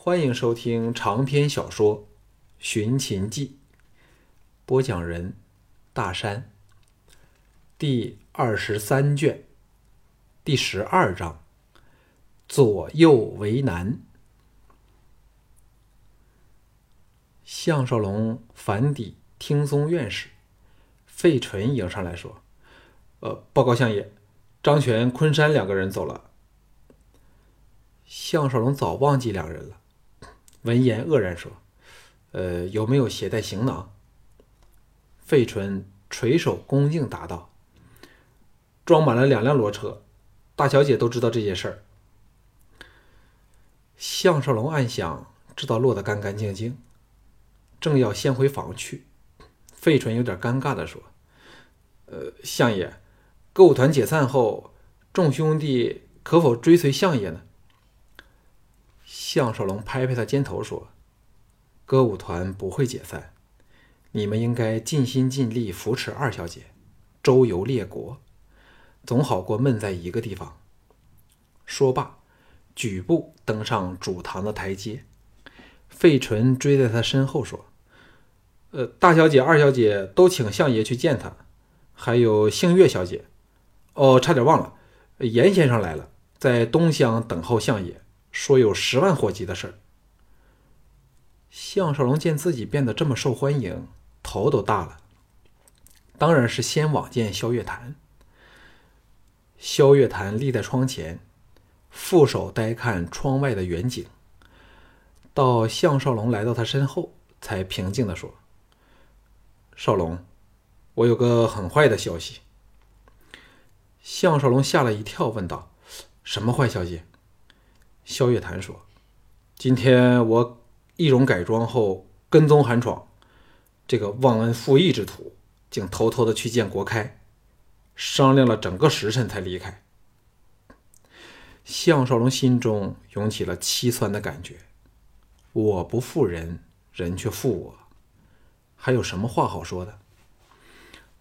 欢迎收听长篇小说《寻秦记》，播讲人：大山。第二十三卷，第十二章：左右为难。项少龙反抵听松院士，费纯迎上来说：“呃，报告相爷，张全、昆山两个人走了。”项少龙早忘记两人了，闻言愕然说：“呃，有没有携带行囊？”费纯垂手恭敬答道：“装满了两辆骡车，大小姐都知道这件事儿。”项少龙暗想：知道落得干干净净。正要先回房去，费纯有点尴尬的说：“呃，相爷，歌舞团解散后，众兄弟可否追随相爷呢？”项少龙拍拍他肩头说：“歌舞团不会解散，你们应该尽心尽力扶持二小姐，周游列国，总好过闷在一个地方。”说罢，举步登上主堂的台阶。费纯追在他身后说：“呃，大小姐、二小姐都请相爷去见他，还有星月小姐。哦，差点忘了，严先生来了，在东厢等候相爷，说有十万火急的事儿。”项少龙见自己变得这么受欢迎，头都大了。当然是先往见萧月潭。萧月潭立在窗前，负手呆看窗外的远景。到项少龙来到他身后，才平静地说：“少龙，我有个很坏的消息。”项少龙吓了一跳，问道：“什么坏消息？”萧月潭说：“今天我易容改装后跟踪韩闯，这个忘恩负义之徒，竟偷偷的去见国开，商量了整个时辰才离开。”项少龙心中涌起了凄酸的感觉。我不负人，人却负我，还有什么话好说的？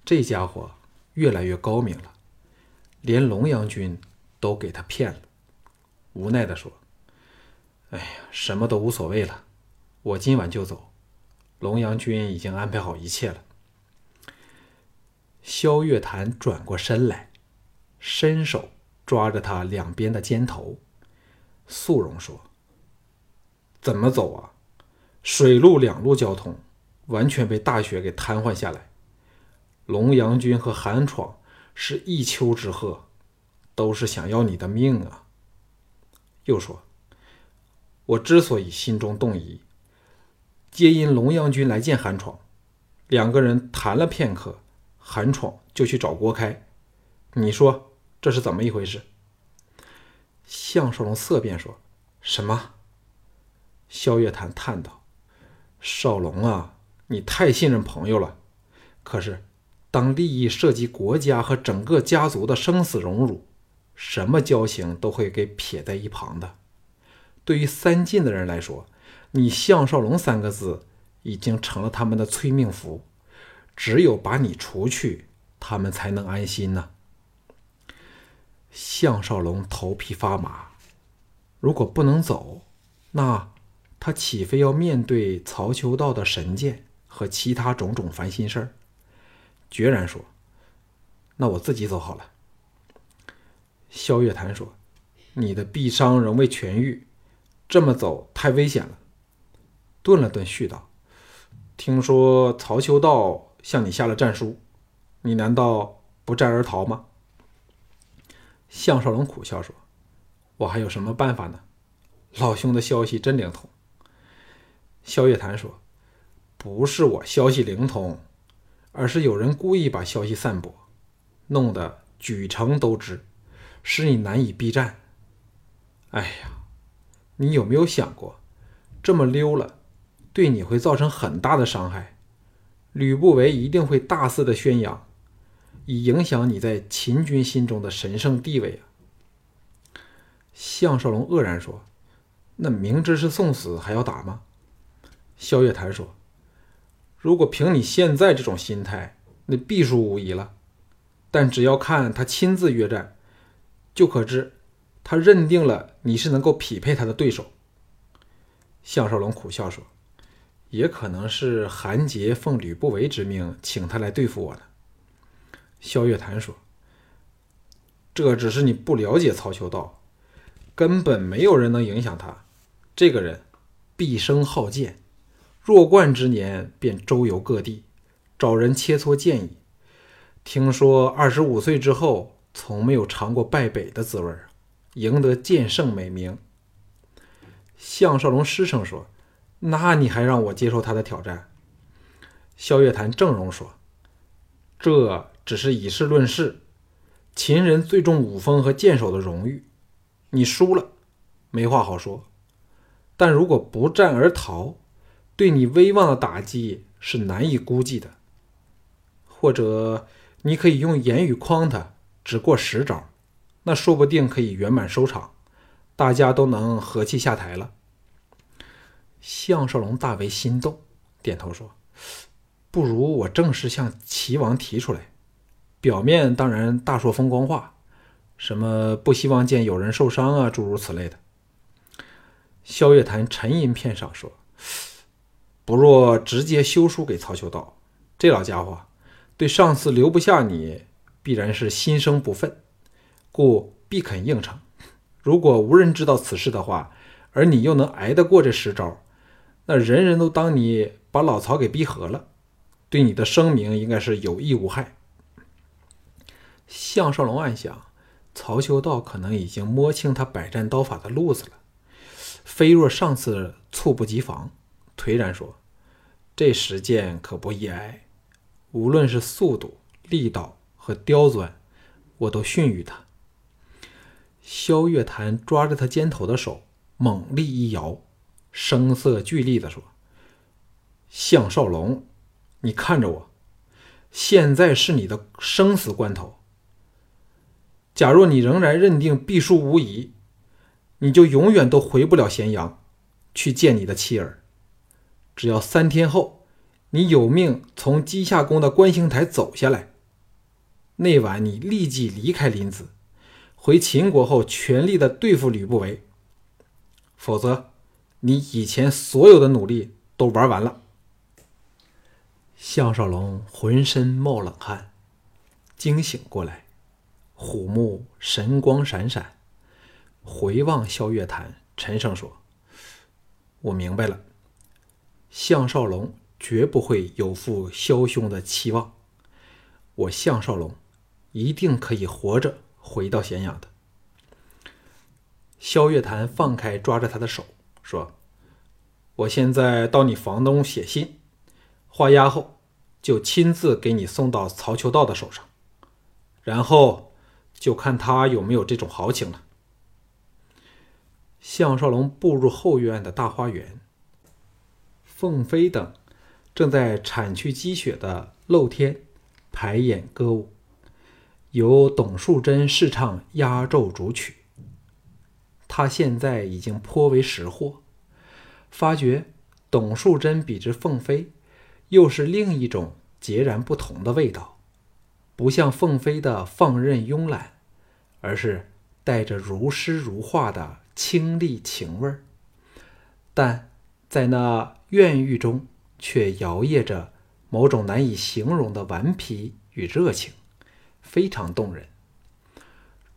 这家伙越来越高明了，连龙阳君都给他骗了。无奈的说：“哎呀，什么都无所谓了，我今晚就走。龙阳君已经安排好一切了。”萧月潭转过身来，伸手抓着他两边的肩头，肃容说。怎么走啊？水陆两路交通完全被大雪给瘫痪下来。龙阳君和韩闯是一丘之貉，都是想要你的命啊！又说，我之所以心中动疑，皆因龙阳君来见韩闯，两个人谈了片刻，韩闯就去找郭开。你说这是怎么一回事？项少龙色变说：“什么？”萧月潭叹道：“少龙啊，你太信任朋友了。可是，当利益涉及国家和整个家族的生死荣辱，什么交情都会给撇在一旁的。对于三晋的人来说，你项少龙三个字已经成了他们的催命符。只有把你除去，他们才能安心呢。”项少龙头皮发麻。如果不能走，那……他岂非要面对曹秋道的神剑和其他种种烦心事儿？决然说：“那我自己走好了。”萧月潭说：“你的臂伤仍未痊愈，这么走太危险了。”顿了顿，续道：“听说曹秋道向你下了战书，你难道不战而逃吗？”项少龙苦笑说：“我还有什么办法呢？老兄的消息真灵通。”萧月潭说：“不是我消息灵通，而是有人故意把消息散播，弄得举城都知，使你难以避战。哎呀，你有没有想过，这么溜了，对你会造成很大的伤害？吕不韦一定会大肆的宣扬，以影响你在秦军心中的神圣地位啊！”项少龙愕然说：“那明知是送死，还要打吗？”萧月潭说：“如果凭你现在这种心态，那必输无疑了。但只要看他亲自约战，就可知他认定了你是能够匹配他的对手。”项少龙苦笑说：“也可能是韩杰奉吕不韦之命，请他来对付我的。”萧月潭说：“这只是你不了解曹秋道，根本没有人能影响他。这个人毕生好剑，弱冠之年便周游各地，找人切磋剑艺。听说二十五岁之后，从没有尝过败北的滋味赢得剑圣美名。”项少龙失声说：“那你还让我接受他的挑战？”萧月潭正容说：“这只是以事论事，秦人最重武风和剑手的荣誉。你输了，没话好说；但如果不战而逃，对你威望的打击是难以估计的。或者你可以用言语诓他，只过十招，那说不定可以圆满收场。”大家都能和气下台了。项少龙大为心动，点头说：“不如我正式向齐王提出来，表面当然大说风光话，什么不希望见有人受伤啊，诸如此类的。”萧月潭沉吟片上说：“不若直接修书给曹修道，这老家伙对上次留不下你，必然是心生不忿，故必肯应承。”如果无人知道此事的话，而你又能挨得过这十招，那人人都当你把老曹给逼和了，对你的声名应该是有益无害。项少龙暗想，曹修道可能已经摸清他百战刀法的路子了，非若上次猝不及防，颓然说：“这十剑可不易挨，无论是速度、力道和刁钻，我都逊于他。”萧月潭抓着他肩头的手，猛力一摇，声色俱厉地说：“项少龙，你看着我，现在是你的生死关头。假若你仍然认定必输无疑，你就永远都回不了咸阳，去见你的妻儿。只要三天后，你有命从稷下宫的观星台走下来，那晚你立即离开临淄。”回秦国后，全力的对付吕不韦，否则，你以前所有的努力都玩完了。项少龙浑身冒冷汗，惊醒过来，虎目神光闪闪，回望萧月潭，沉声说：“我明白了，项少龙绝不会有负萧兄的期望，我项少龙一定可以活着。”回到咸阳的萧月潭放开抓着他的手，说：“我现在到你房东写信，画押后就亲自给你送到曹秋道的手上，然后就看他有没有这种豪情了。”项少龙步入后院的大花园，凤飞等正在铲去积雪的露天排演歌舞。由董树贞试唱压轴主曲。他现在已经颇为识货，发觉董树贞比之凤飞，又是另一种截然不同的味道，不像凤飞的放任慵懒，而是带着如诗如画的清丽情味儿。但在那怨欲中，却摇曳着某种难以形容的顽皮与热情。非常动人，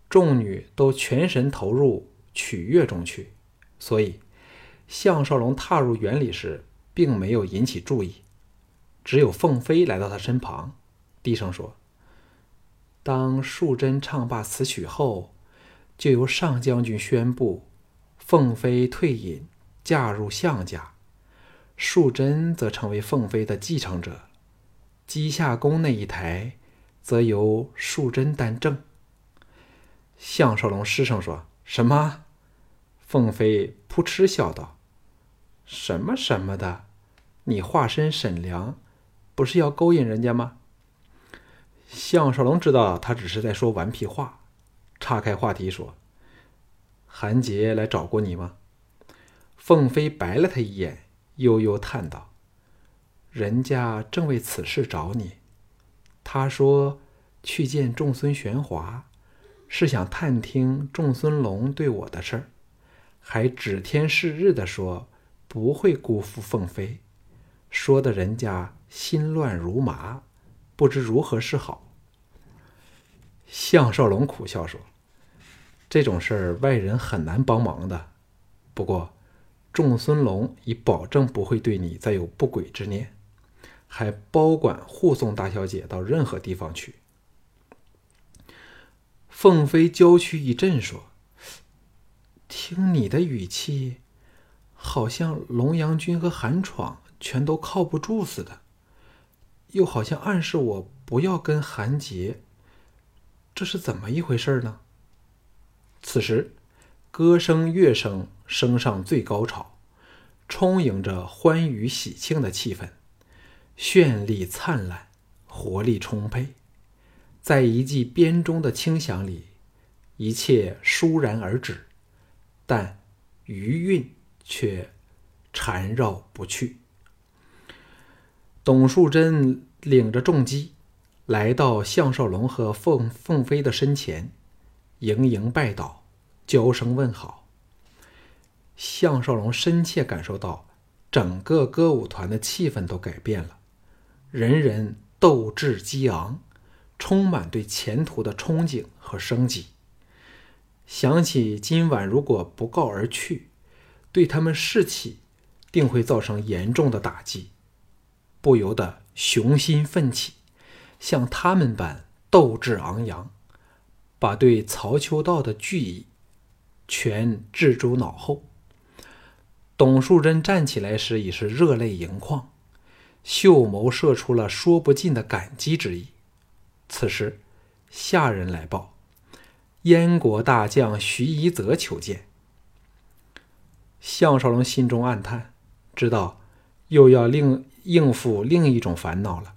众女都全神投入曲乐中去，所以项少龙踏入园里时，并没有引起注意。只有凤飞来到他身旁，低声说：“当淑贞唱罢此曲后，就由上将军宣布，凤飞退隐，嫁入项家，淑贞则成为凤飞的继承者。稷下宫那一台。”则由淑贞担正。项少龙失声说：“什么？”凤飞扑哧笑道：“什么什么的？你化身沈良，不是要勾引人家吗？”项少龙知道他只是在说顽皮话，岔开话题说：“韩杰来找过你吗？”凤飞白了他一眼，悠悠叹道：“人家正为此事找你。”他说：“去见众孙玄华，是想探听众孙龙对我的事儿，还指天誓日的说不会辜负凤飞，说的人家心乱如麻，不知如何是好。”项少龙苦笑说：“这种事儿外人很难帮忙的。不过，仲孙龙已保证不会对你再有不轨之念，还包管护送大小姐到任何地方去。”凤飞娇躯一震说：“听你的语气，好像龙阳君和韩闯全都靠不住似的，又好像暗示我不要跟韩杰。”这是怎么一回事呢？此时，歌声、乐声升上最高潮，充盈着欢愉喜庆的气氛，绚丽灿烂，活力充沛。在一记编钟的轻响里，一切倏然而止，但余韵却缠绕不去。董树贞领着重击。来到项少龙和凤凤飞的身前，盈盈拜倒，娇声问好。项少龙深切感受到，整个歌舞团的气氛都改变了，人人斗志激昂，充满对前途的憧憬和生机。想起今晚如果不告而去，对他们士气定会造成严重的打击，不由得雄心奋起。像他们般斗志昂扬，把对曹秋道的惧意全置诸脑后。董树贞站起来时已是热泪盈眶，秀眸射出了说不尽的感激之意。此时，下人来报，燕国大将徐夷则求见。项少龙心中暗叹，知道又要另应付另一种烦恼了。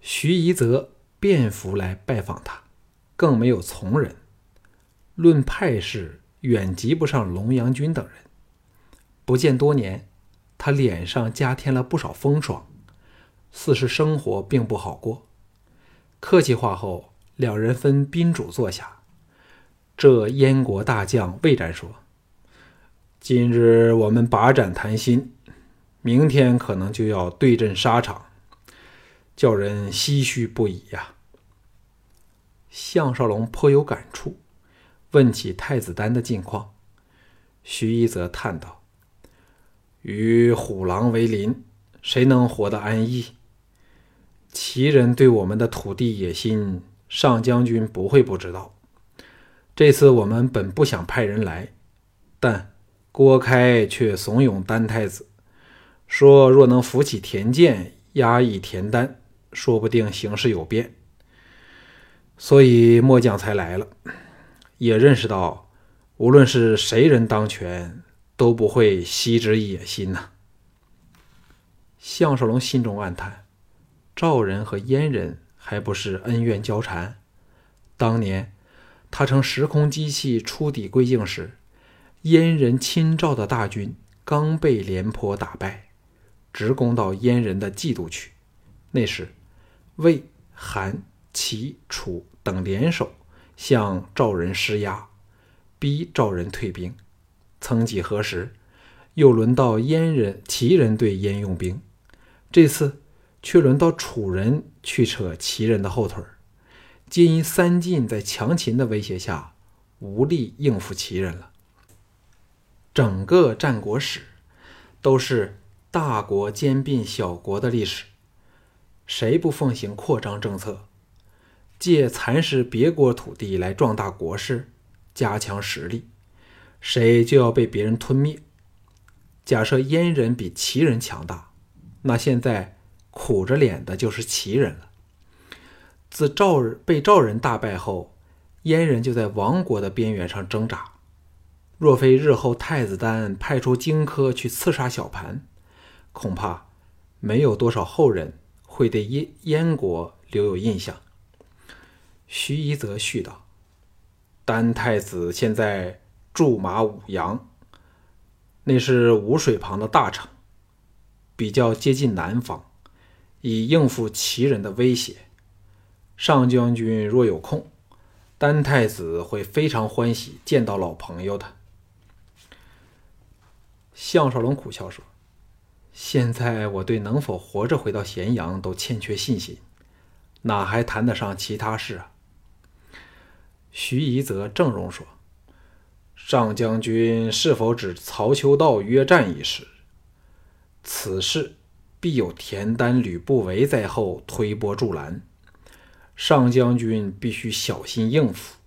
徐夷则便服来拜访他，更没有从人。论派势，远及不上龙阳君等人。不见多年，他脸上加添了不少风霜，似是生活并不好过。客气话后，两人分宾主坐下。这燕国大将魏然说：“今日我们把盏谈心，明天可能就要对阵沙场。”叫人唏嘘不已呀。项少龙颇有感触，问起太子丹的近况。徐一则叹道：“与虎狼为邻，谁能活得安逸？齐人对我们的土地野心，上将军不会不知道。这次我们本不想派人来，但郭开却怂恿丹太子，说若能扶起田健，压抑田丹。”说不定形势有变，所以末将才来了，也认识到，无论是谁人当权，都不会息之野心呐。项少龙心中暗叹：赵人和燕人还不是恩怨交缠？当年他乘时空机器出抵归境时，燕人亲赵的大军刚被廉颇打败，直攻到燕人的冀都去，那时。魏、韩、齐、楚等联手向赵人施压，逼赵人退兵。曾几何时，又轮到燕人、齐人对燕用兵，这次却轮到楚人去扯齐人的后腿儿皆因三晋在强秦的威胁下无力应付齐人了。整个战国史都是大国兼并小国的历史。谁不奉行扩张政策，借蚕食别国土地来壮大国势、加强实力，谁就要被别人吞灭。假设燕人比齐人强大，那现在苦着脸的就是齐人了。自赵被赵人大败后，燕人就在亡国的边缘上挣扎。若非日后太子丹派出荆轲去刺杀小盘，恐怕没有多少后人。会对燕燕国留有印象。徐一则续道：“丹太子现在驻马武阳，那是吴水旁的大城，比较接近南方，以应付齐人的威胁。上将军若有空，丹太子会非常欢喜见到老朋友的。”项少龙苦笑说：“现在我对能否活着回到咸阳都欠缺信心，哪还谈得上其他事啊？”徐夷则正容说：“上将军是否指曹秋道约战一事？此事必有田丹、吕不韦在后推波助澜，上将军必须小心应付。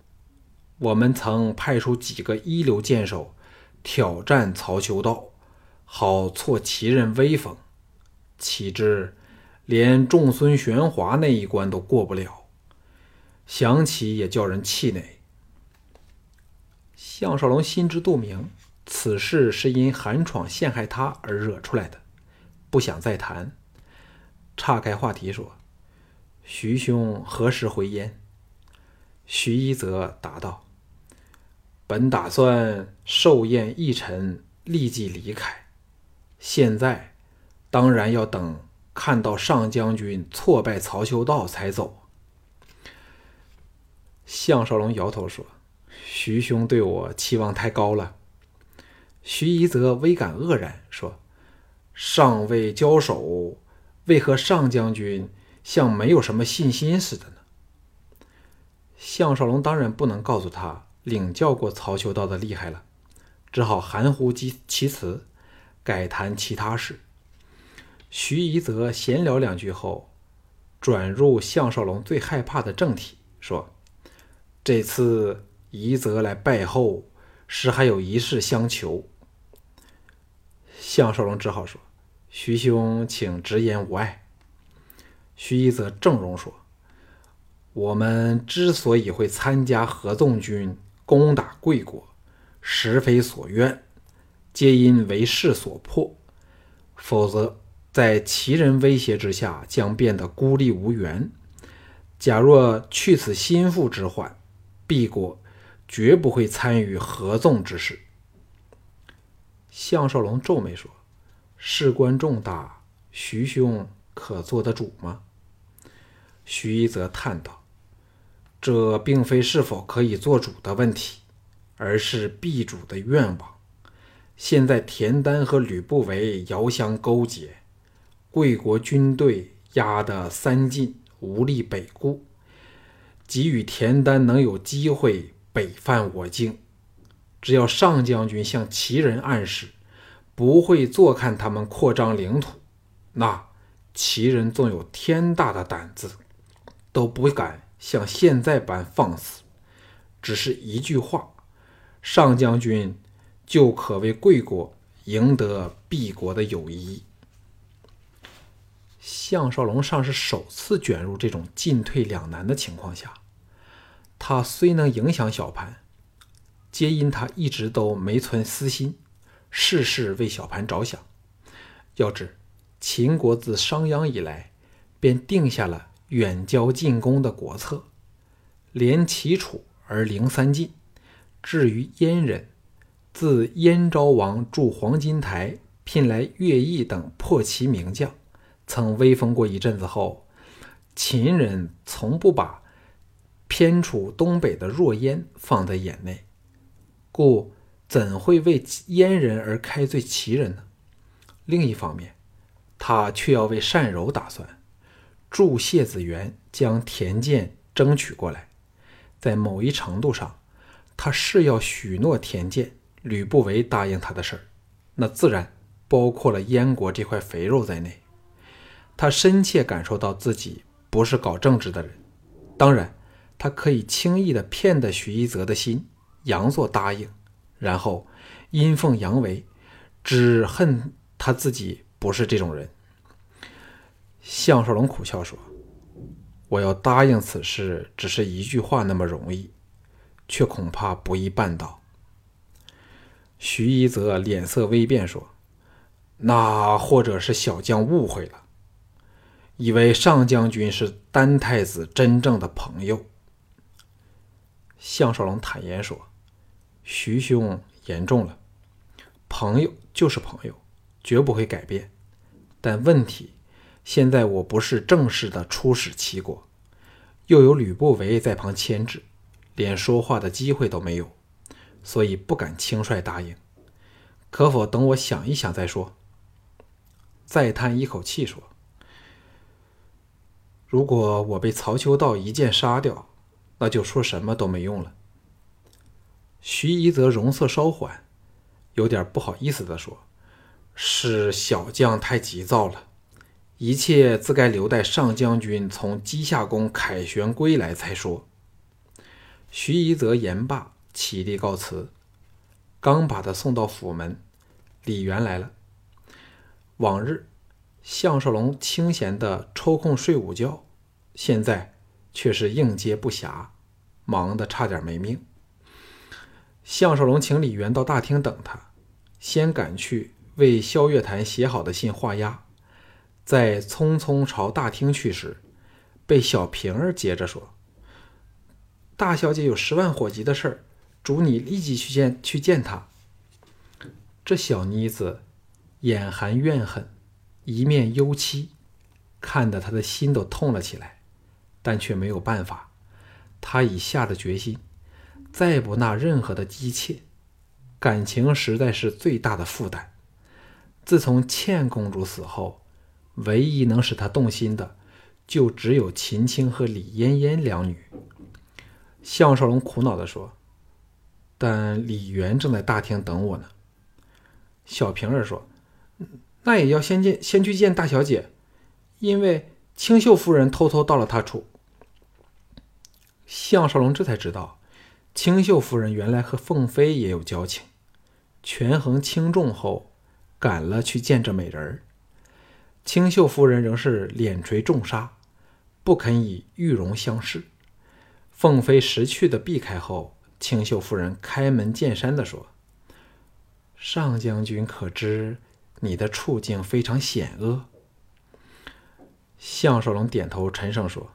我们曾派出几个一流剑手挑战曹秋道，好挫其人威风，岂知连仲孙玄华那一关都过不了。”想起也叫人气馁。项少龙心知肚明，此事是因韩闯陷害他而惹出来的，不想再谈，岔开话题说：“徐兄何时回燕？”徐一则答道：“本打算寿宴一晨，立即离开。现在当然要等看到上将军挫败曹修道才走。”项少龙摇头说：“徐兄对我期望太高了。”徐夷则微感愕然，说：“尚未交手，为何上将军像没有什么信心似的呢？”项少龙当然不能告诉他领教过曹秋道的厉害了，只好含糊其其辞，改谈其他事。徐夷则闲聊两句后，转入项少龙最害怕的正题，说。这次夷则来拜后，实还有一事相求。项少龙只好说：“徐兄，请直言无碍。”徐夷则正容说：“我们之所以会参加合纵军攻打贵国，实非所愿，皆因为势所迫。否则，在齐人威胁之下，将变得孤立无援。假若去此心腹之患。”必国绝不会参与合纵之事。项少龙皱眉说：“事关重大，徐兄可做得主吗？”徐一则叹道：“这并非是否可以做主的问题，而是必主的愿望。现在田丹和吕不韦遥相勾结，贵国军队压得三晋无力北顾。”给予田丹能有机会北犯我境，只要上将军向齐人暗示不会坐看他们扩张领土，那齐人纵有天大的胆子，都不敢像现在般放肆。只是一句话，上将军就可为贵国赢得毕国的友谊。项少龙尚是首次卷入这种进退两难的情况下，他虽能影响小盘，皆因他一直都没存私心，事事为小盘着想。要知秦国自商鞅以来，便定下了远交近攻的国策，连齐楚而零三晋。至于燕人，自燕昭王筑黄金台，聘来乐毅等破齐名将。曾威风过一阵子后，秦人从不把偏处东北的弱燕放在眼内，故怎会为燕人而开罪齐人呢？另一方面，他却要为单柔打算，助谢子元将田健争取过来。在某一程度上，他是要许诺田健、吕不韦答应他的事儿，那自然包括了燕国这块肥肉在内。他深切感受到自己不是搞政治的人，当然，他可以轻易地骗得徐一泽的心，佯作答应，然后阴奉阳违，只恨他自己不是这种人。项少龙苦笑说：“我要答应此事，只是一句话那么容易，却恐怕不易办到。”徐一泽脸色微变说：“那或者是小将误会了。”以为上将军是丹太子真正的朋友，项少龙坦言说：“徐兄言重了，朋友就是朋友，绝不会改变。但问题现在我不是正式的出使齐国，又有吕不韦在旁牵制，连说话的机会都没有，所以不敢轻率答应。可否等我想一想再说？”再叹一口气说：“如果我被曹秋道一剑杀掉，那就说什么都没用了。”徐一则容色稍缓，有点不好意思地说：“是小将太急躁了，一切自该留待上将军从稷下宫凯旋归来才说。”徐一则言罢，起立告辞。刚把他送到府门，李元来了。往日项少龙清闲的抽空睡午觉，现在却是应接不暇，忙得差点没命。项少龙请李元到大厅等他，先赶去为萧月潭写好的信画押，在匆匆朝大厅去时，被小平儿接着说。大小姐有十万火急的事儿，嘱你立即去见去见她。这小妮子眼含怨恨，一面忧戚，看得他的心都痛了起来，但却没有办法。他已下了决心，再不纳任何的姬妾，感情实在是最大的负担。自从倩公主死后，唯一能使他动心的，就只有秦青和李嫣嫣两女。项少龙苦恼地说：“但李元正在大厅等我呢。”小平儿说：“那也要先见，先去见大小姐，因为清秀夫人偷偷到了他处。”项少龙这才知道，清秀夫人原来和凤飞也有交情，权衡轻重后，赶了去见这美人儿。清秀夫人仍是脸垂重纱，不肯以玉容相视。凤飞识趣的避开后，清秀夫人开门见山的说：“上将军可知你的处境非常险恶？”项少龙点头，沉声说：“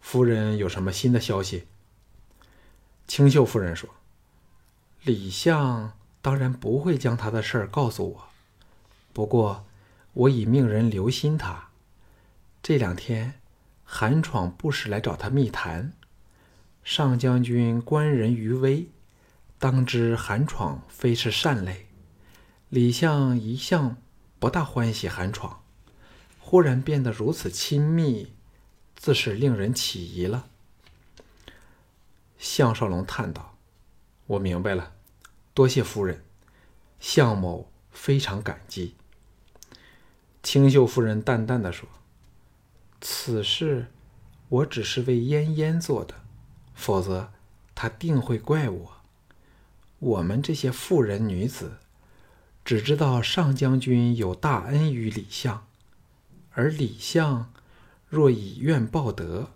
夫人有什么新的消息？”清秀夫人说：“李相当然不会将他的事儿告诉我，不过我已命人留心他，这两天。”韩闯不时来找他密谈，上将军观人于微，当知韩闯非是善类。李相一向不大欢喜韩闯，忽然变得如此亲密，自是令人起疑了。项少龙叹道：“我明白了，多谢夫人，项某非常感激。”清秀夫人淡淡的说。此事我只是为嫣嫣做的，否则她定会怪我。我们这些妇人女子，只知道上将军有大恩于李相，而李相若以怨报德，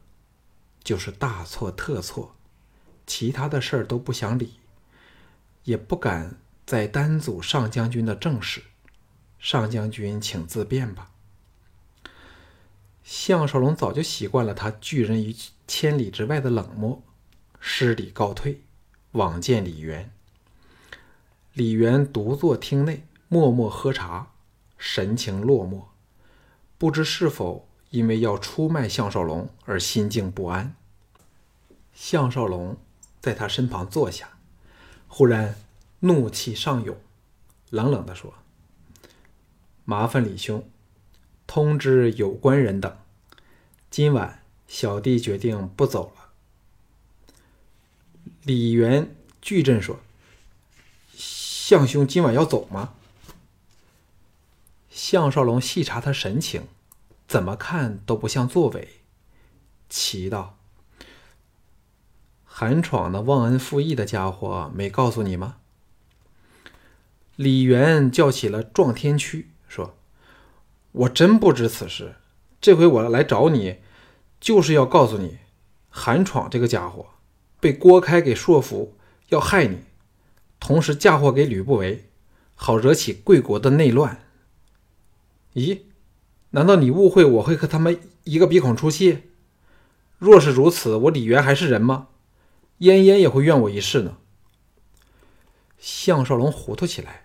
就是大错特错。其他的事儿都不想理，也不敢再担阻上将军的正事。上将军，请自便吧。项少龙早就习惯了他拒人于千里之外的冷漠，施礼告退，往见李元。李元独坐厅内，默默喝茶，神情落寞，不知是否因为要出卖项少龙而心境不安。项少龙在他身旁坐下，忽然怒气上涌，冷冷地说：“麻烦李兄。”通知有关人等，今晚小弟决定不走了。李元巨震说：“项兄今晚要走吗？”项少龙细查他神情，怎么看都不像作伪，奇道：“韩闯那忘恩负义的家伙没告诉你吗？”李元叫起了撞天区。我真不知此事，这回我来找你，就是要告诉你，韩闯这个家伙被郭开给说服，要害你，同时嫁祸给吕不韦，好惹起贵国的内乱。咦，难道你误会我会和他们一个鼻孔出气？若是如此，我李元还是人吗？嫣嫣也会怨我一世呢。项少龙糊涂起来，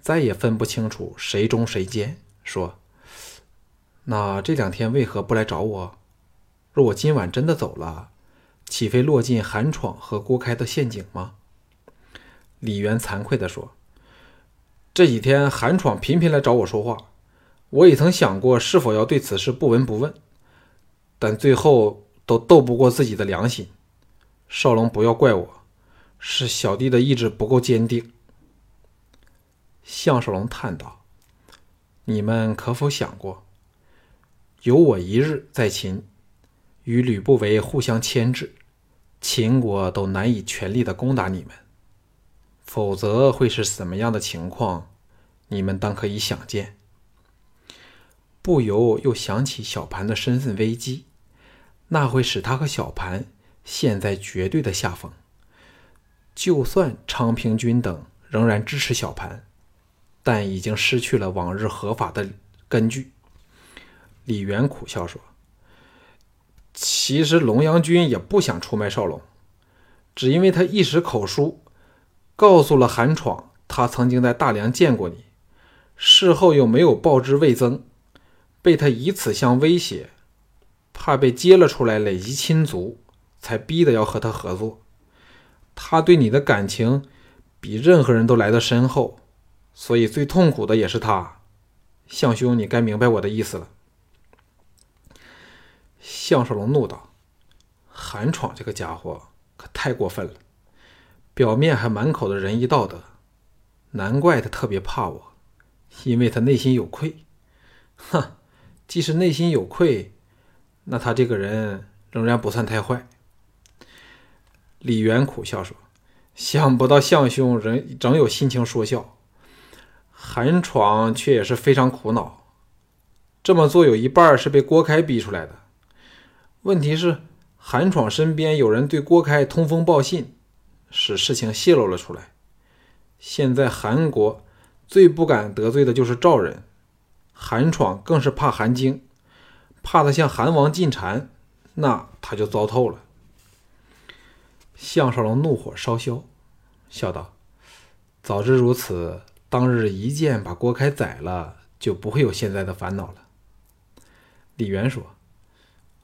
再也分不清楚谁忠谁奸，说。那这两天为何不来找我？若我今晚真的走了，岂非落进韩闯和郭开的陷阱吗？李渊惭愧地说：“这几天韩闯频频来找我说话，我也曾想过是否要对此事不闻不问，但最后都斗不过自己的良心。少龙，不要怪我，是小弟的意志不够坚定。项少龙叹道：“你们可否想过，有我一日在秦，与吕不韦互相牵制，秦国都难以全力的攻打你们，否则会是什么样的情况？你们当可以想见。”不由又想起小盘的身份危机，那会使他和小盘陷在绝对的下风。就算昌平君等仍然支持小盘。但已经失去了往日合法的根据。李渊苦笑说：“其实龙阳君也不想出卖少龙，只因为他一时口疏，告诉了韩闯他曾经在大梁见过你，事后又没有报之魏增，被他以此相威胁，怕被揭了出来累积亲族，才逼得要和他合作。他对你的感情比任何人都来得深厚。”所以最痛苦的也是他，项兄，你该明白我的意思了。项少龙怒道：“韩闯这个家伙可太过分了，表面还满口的仁义道德，难怪他特别怕我，因为他内心有愧。哼，即使内心有愧，那他这个人仍然不算太坏。”李渊苦笑说：“想不到项兄仍仍有心情说笑。”韩闯却也是非常苦恼，这么做有一半是被郭开逼出来的。问题是，韩闯身边有人对郭开通风报信，使事情泄露了出来。现在韩国最不敢得罪的就是赵人，韩闯更是怕韩晶，怕他向韩王进谗，那他就糟透了。项少龙怒火烧消，笑道：“早知如此。”当日一剑把郭开宰了，就不会有现在的烦恼了。李渊说：“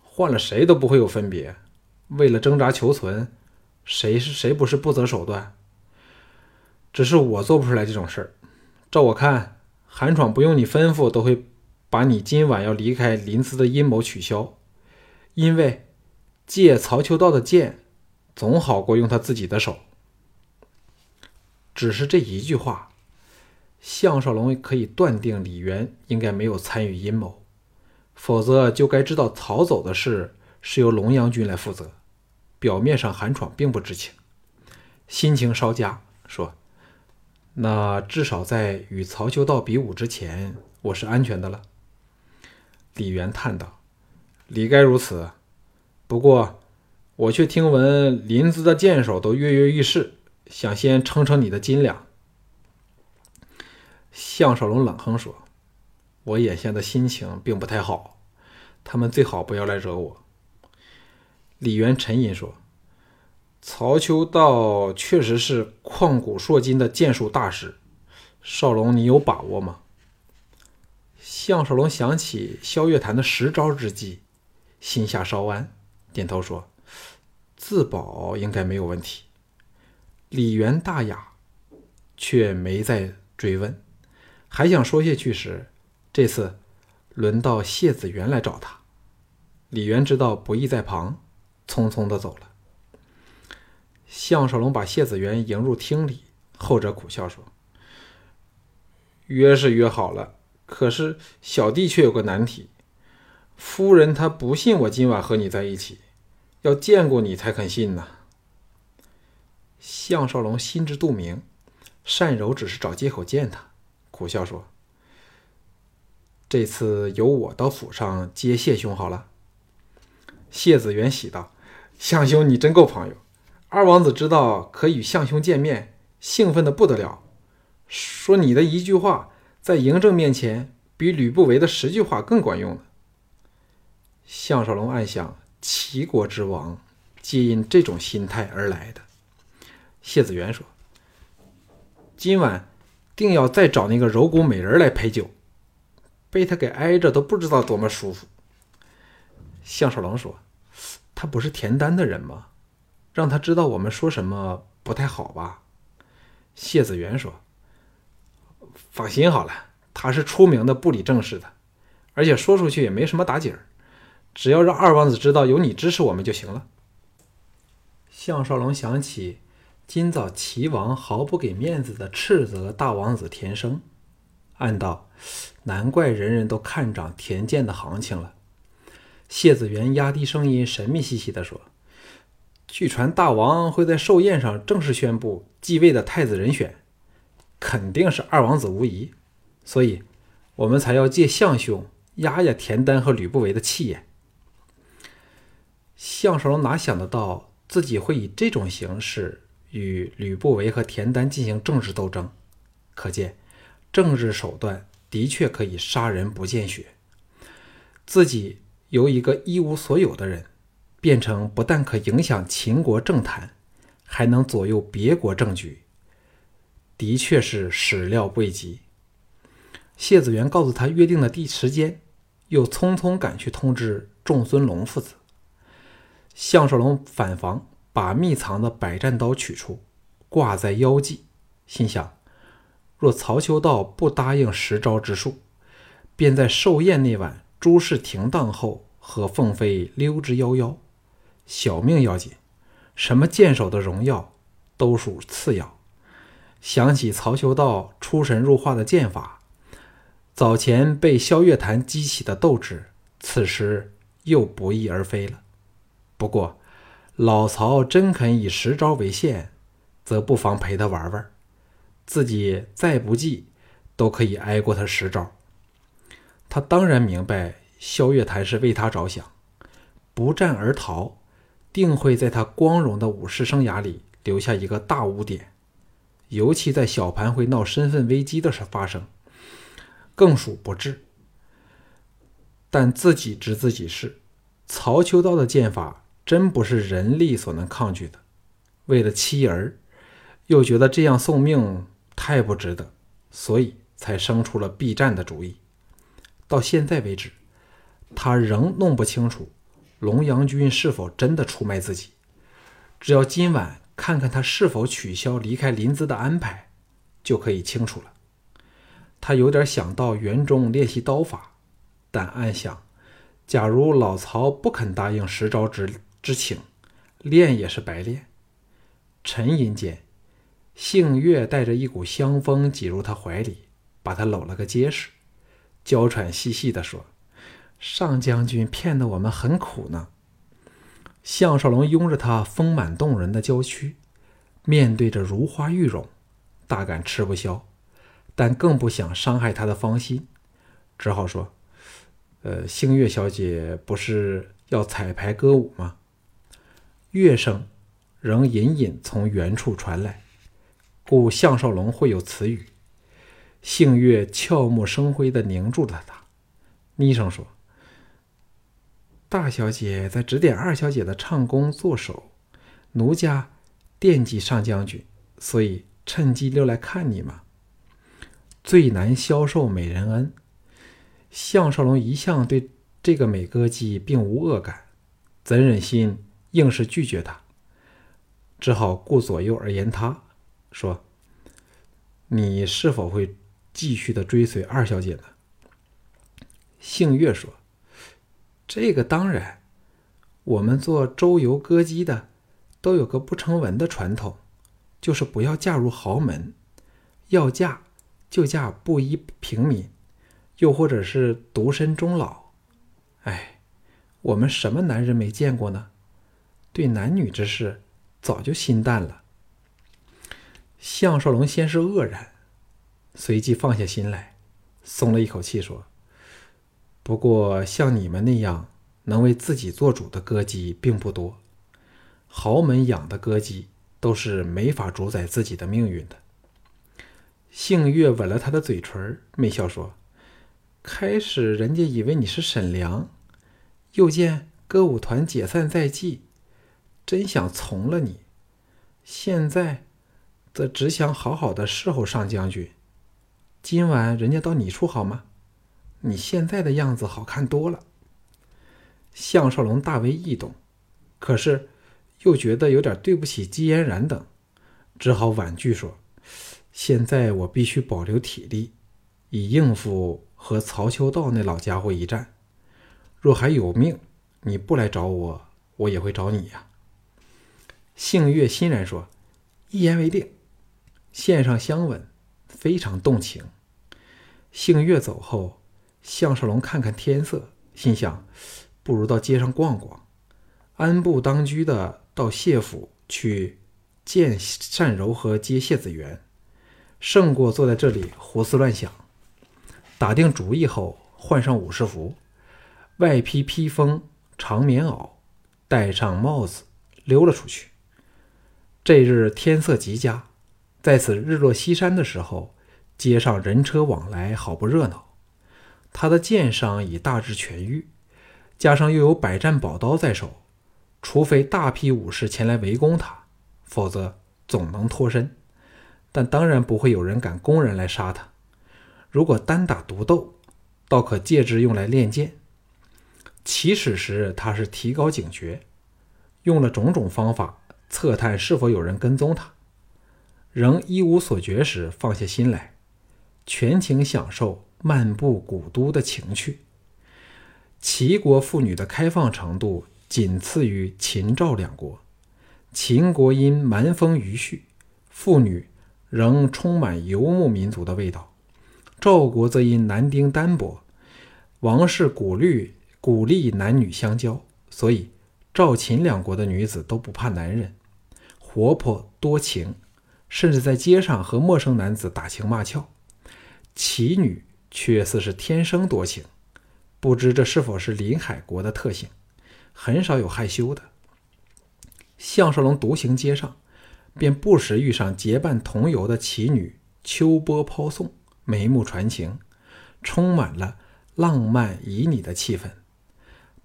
换了谁都不会有分别。为了挣扎求存，谁是谁不是不择手段？只是我做不出来这种事儿。照我看，韩闯不用你吩咐，都会把你今晚要离开临淄的阴谋取消。因为借曹秋道的剑，总好过用他自己的手。只是这一句话。”项少龙可以断定李渊应该没有参与阴谋，否则就该知道逃走的事是由龙阳君来负责。表面上韩闯并不知情，心情稍佳，说：“那至少在与曹秋道比武之前，我是安全的了。”李渊叹道：“理该如此，不过我却听闻临淄的剑手都跃跃欲试，想先称称你的斤两。”项少龙冷哼说：“我眼下的心情并不太好，他们最好不要来惹我。”李渊沉吟说：“曹秋道确实是旷古烁今的剑术大师，少龙，你有把握吗？”项少龙想起萧月潭的十招之计，心下稍安，点头说：“自保应该没有问题。”李元大雅，却没再追问。还想说下去时，这次轮到谢子元来找他。李元知道不易在旁，匆匆的走了。项少龙把谢子元迎入厅里，后者苦笑说：“约是约好了，可是小弟却有个难题。夫人她不信我今晚和你在一起，要见过你才肯信呢。”项少龙心知肚明，单柔只是找借口见他。苦笑说：“这次由我到府上接谢兄好了。”谢子元喜道：“项兄，你真够朋友。二王子知道可与相兄见面，兴奋的不得了，说你的一句话在嬴政面前比吕不韦的十句话更管用呢。”项少龙暗想：齐国之王皆因这种心态而来的。谢子元说：“今晚。”定要再找那个柔骨美人来陪酒，被他给挨着都不知道多么舒服。项少龙说：“他不是田丹的人吗？让他知道我们说什么不太好吧？”谢子元说：“放心好了，他是出名的不理政事的，而且说出去也没什么打紧儿，只要让二王子知道有你支持我们就行了。项少龙想起今早齐王毫不给面子的斥责大王子田生，暗道：难怪人人都看涨田健的行情了。谢子元压低声音，神秘兮兮地说：“据传大王会在寿宴上正式宣布继位的太子人选，肯定是二王子无疑，所以我们才要借项兄压压田丹和吕不韦的气焰。”项少龙哪想得到自己会以这种形式与吕不韦和田丹进行政治斗争，可见政治手段的确可以杀人不见血，自己。由一个一无所有的人，变成不但可影响秦国政坛，还能左右别国政局，的确是始料未及。谢子元告诉他约定的第时间，又匆匆赶去通知仲孙龙父子。项少龙反房，把密藏的百战刀取出，挂在腰际，心想：若曹秋道不答应十招之术，便在寿宴那晚。诸事停当后，和凤飞溜之夭夭，小命要紧，什么剑手的荣耀都属次要。想起曹修道出神入化的剑法，早前被萧月潭激起的斗志，此时又不翼而飞了。不过，老曹真肯以十招为限，则不妨陪他玩玩，自己再不济，都可以挨过他十招。他当然明白萧月潭是为他着想，不战而逃，定会在他光荣的武士生涯里留下一个大污点，尤其在小盘会闹身份危机的时发生，更属不智。但自己知自己是曹秋道的剑法，真不是人力所能抗拒的。为了妻儿，又觉得这样送命太不值得，所以才生出了避战的主意。到现在为止，他仍弄不清楚龙阳君是否真的出卖自己。只要今晚看看他是否取消离开临淄的安排，就可以清楚了。他有点想到园中练习刀法，但暗想：假如老曹不肯答应十招之之请，练也是白练。沉吟间，杏月带着一股香风挤入他怀里，把他搂了个结实。娇喘细细地说：“上将军骗得我们很苦呢。”项少龙拥着她丰满动人的娇躯，面对着如花玉容，大感吃不消，但更不想伤害她的芳心，只好说：“呃，星月小姐不是要彩排歌舞吗？”乐声仍隐隐从远处传来，故项少龙会有此语。杏月俏目生辉的凝住了他，昵声说：“大小姐在指点二小姐的唱功做手，奴家惦记上将军，所以趁机溜来看你嘛。最难消受美人恩。”项少龙一向对这个美歌姬并无恶感，怎忍心硬是拒绝她？只好顾左右而言他，说：“你是否会？”继续的追随二小姐呢？杏月说：“这个当然，我们做周游歌姬的都有个不成文的传统，就是不要嫁入豪门，要嫁就嫁布衣平民，又或者是独身终老。哎，我们什么男人没见过呢？对男女之事早就心淡了。”项少龙先是愕然。随即放下心来，松了一口气，说：“不过像你们那样能为自己做主的歌姬并不多，豪门养的歌姬都是没法主宰自己的命运的。”杏月吻了他的嘴唇，媚笑说：“开始人家以为你是沈良，又见歌舞团解散在即，真想从了你；现在则只想好好的侍候上将军。”今晚人家到你处好吗？你现在的样子好看多了。项少龙大为异动，可是又觉得有点对不起姬嫣然等，只好婉拒说：“现在我必须保留体力，以应付和曹秋道那老家伙一战。若还有命，你不来找我，我也会找你呀。”杏月欣然说：“一言为定。”献上香吻，非常动情。杏月走后，项少龙看看天色，心想：不如到街上逛逛，安步当居的到谢府去见单柔和接谢子元，胜过坐在这里胡思乱想。打定主意后，换上武士服，外披披风长棉袄，戴上帽子，溜了出去。这日天色极佳。在此日落西山的时候，街上人车往来，好不热闹。他的剑伤已大致痊愈，加上又有百战宝刀在手，除非大批武士前来围攻他，否则总能脱身。但当然不会有人敢公然来杀他。如果单打独斗，倒可借之用来练剑。起始时他是提高警觉，用了种种方法测探是否有人跟踪他。仍一无所觉时，放下心来，全情享受漫步古都的情趣。齐国妇女的开放程度仅次于秦赵两国。秦国因蛮风余绪，妇女仍充满游牧民族的味道；赵国则因男丁单薄，王室鼓励鼓励男女相交，所以赵秦两国的女子都不怕男人，活泼多情。甚至在街上和陌生男子打情骂俏，奇女却似是天生多情，不知这是否是林海国的特性，很少有害羞的。项少龙独行街上，便不时遇上结伴同游的奇女秋波抛送，眉目传情，充满了浪漫旖旎的气氛。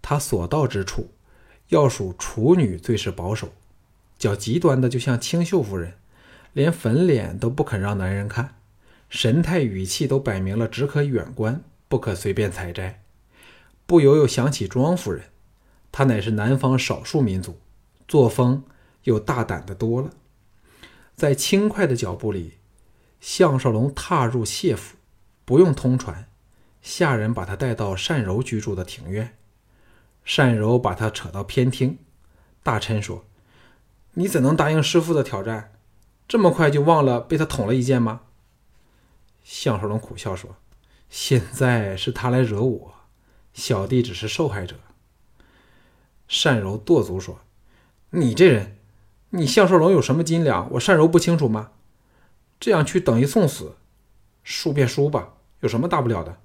他所到之处，要数处女最是保守，较极端的就像清秀夫人。连粉脸都不肯让男人看，神态语气都摆明了只可远观，不可随便采摘。不由又想起庄夫人，她乃是南方少数民族，作风又大胆的多了。在轻快的脚步里，项少龙踏入谢府，不用通传，下人把他带到单柔居住的庭院。单柔把他扯到偏厅，大嗔说：“你怎能答应师傅的挑战？”这么快就忘了被他捅了一剑吗？项少龙苦笑说：“现在是他来惹我，小弟只是受害者。”单柔跺足说：“你这人，你项少龙有什么斤两？我单柔不清楚吗？这样去等于送死，输便输吧，有什么大不了的？”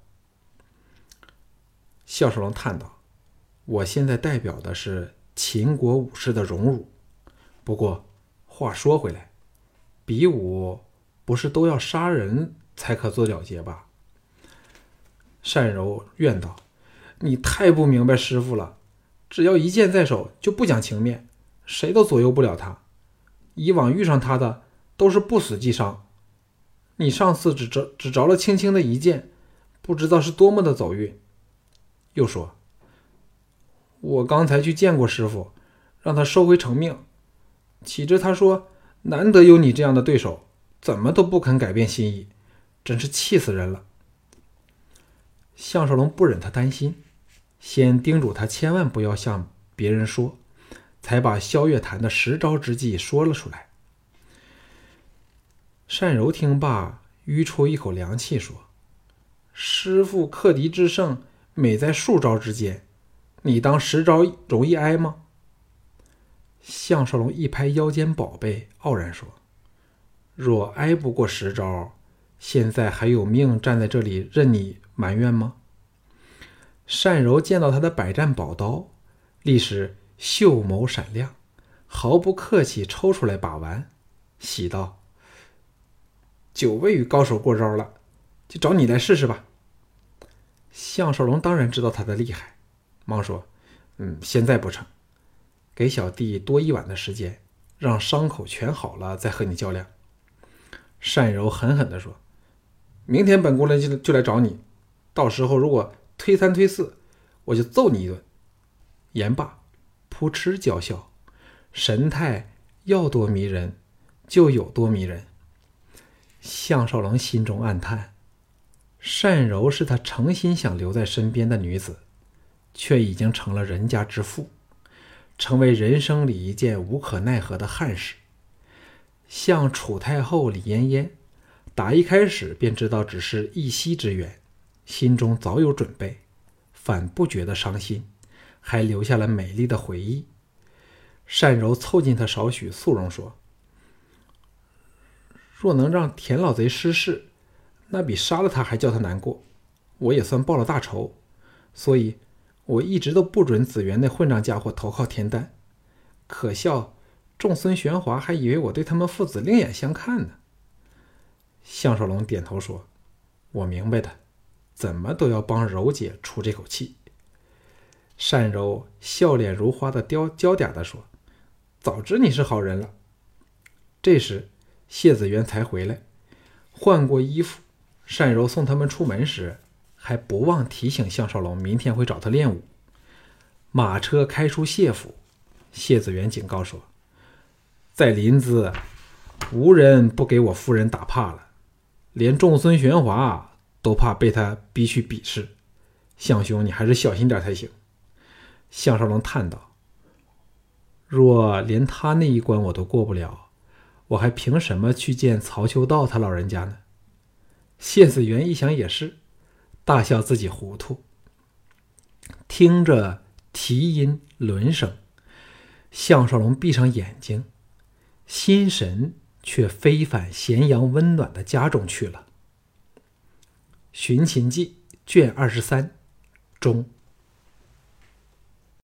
项少龙叹道：“我现在代表的是秦国武士的荣辱。不过话说回来。”比武不是都要杀人才可做了结吧？善柔怨道：“你太不明白师傅了。只要一剑在手，就不讲情面，谁都左右不了他。以往遇上他的都是不死即伤。你上次只着只着了轻轻的一剑，不知道是多么的走运。”又说：“我刚才去见过师傅，让他收回成命。岂知他说。”难得有你这样的对手，怎么都不肯改变心意，真是气死人了。项少龙不忍他担心，先叮嘱他千万不要向别人说，才把萧月潭的十招之计说了出来。单柔听罢，吁出一口凉气，说：“师傅克敌制胜，美在数招之间，你当十招容易挨吗？”项少龙一拍腰间宝贝，傲然说：“若挨不过十招，现在还有命站在这里任你埋怨吗？”单柔见到他的百战宝刀，立时秀眸闪亮，毫不客气抽出来把玩，喜道：“久未与高手过招了，就找你来试试吧。”项少龙当然知道他的厉害，忙说：“嗯，现在不成。”给小弟多一晚的时间，让伤口全好了再和你较量。”单柔狠狠地说，“明天本姑娘就就来找你，到时候如果推三推四，我就揍你一顿。”言罢，扑哧娇笑，神态要多迷人就有多迷人。项少龙心中暗叹：单柔是他诚心想留在身边的女子，却已经成了人家之妇，成为人生里一件无可奈何的憾事。像楚太后李嫣嫣，打一开始便知道只是一夕之缘，心中早有准备，反不觉得伤心，还留下了美丽的回忆。善柔凑近他少许，素容说。若能让田老贼失势，那比杀了他还叫他难过。我也算报了大仇，所以我一直都不准紫园那混账家伙投靠田丹。可笑，众孙玄华还以为我对他们父子另眼相看呢。项少龙点头说：“我明白的，怎么都要帮柔姐出这口气。”单柔笑脸如花的雕娇嗲的说：“早知你是好人了。”这时。谢子元才回来，换过衣服。单柔送他们出门时，还不忘提醒项少龙，明天会找他练武。马车开出谢府，谢子元警告说：“在临淄，无人不给我夫人打怕了，连众孙玄华都怕被他逼去比试。项兄，你还是小心点才行。”项少龙叹道：“若连他那一关我都过不了。”我还凭什么去见曹秋道他老人家呢？谢子元一想也是，大笑自己糊涂。听着啼音轮声，项少龙闭上眼睛，心神却飞返咸阳温暖的家中去了。《寻秦记》卷二十三，中。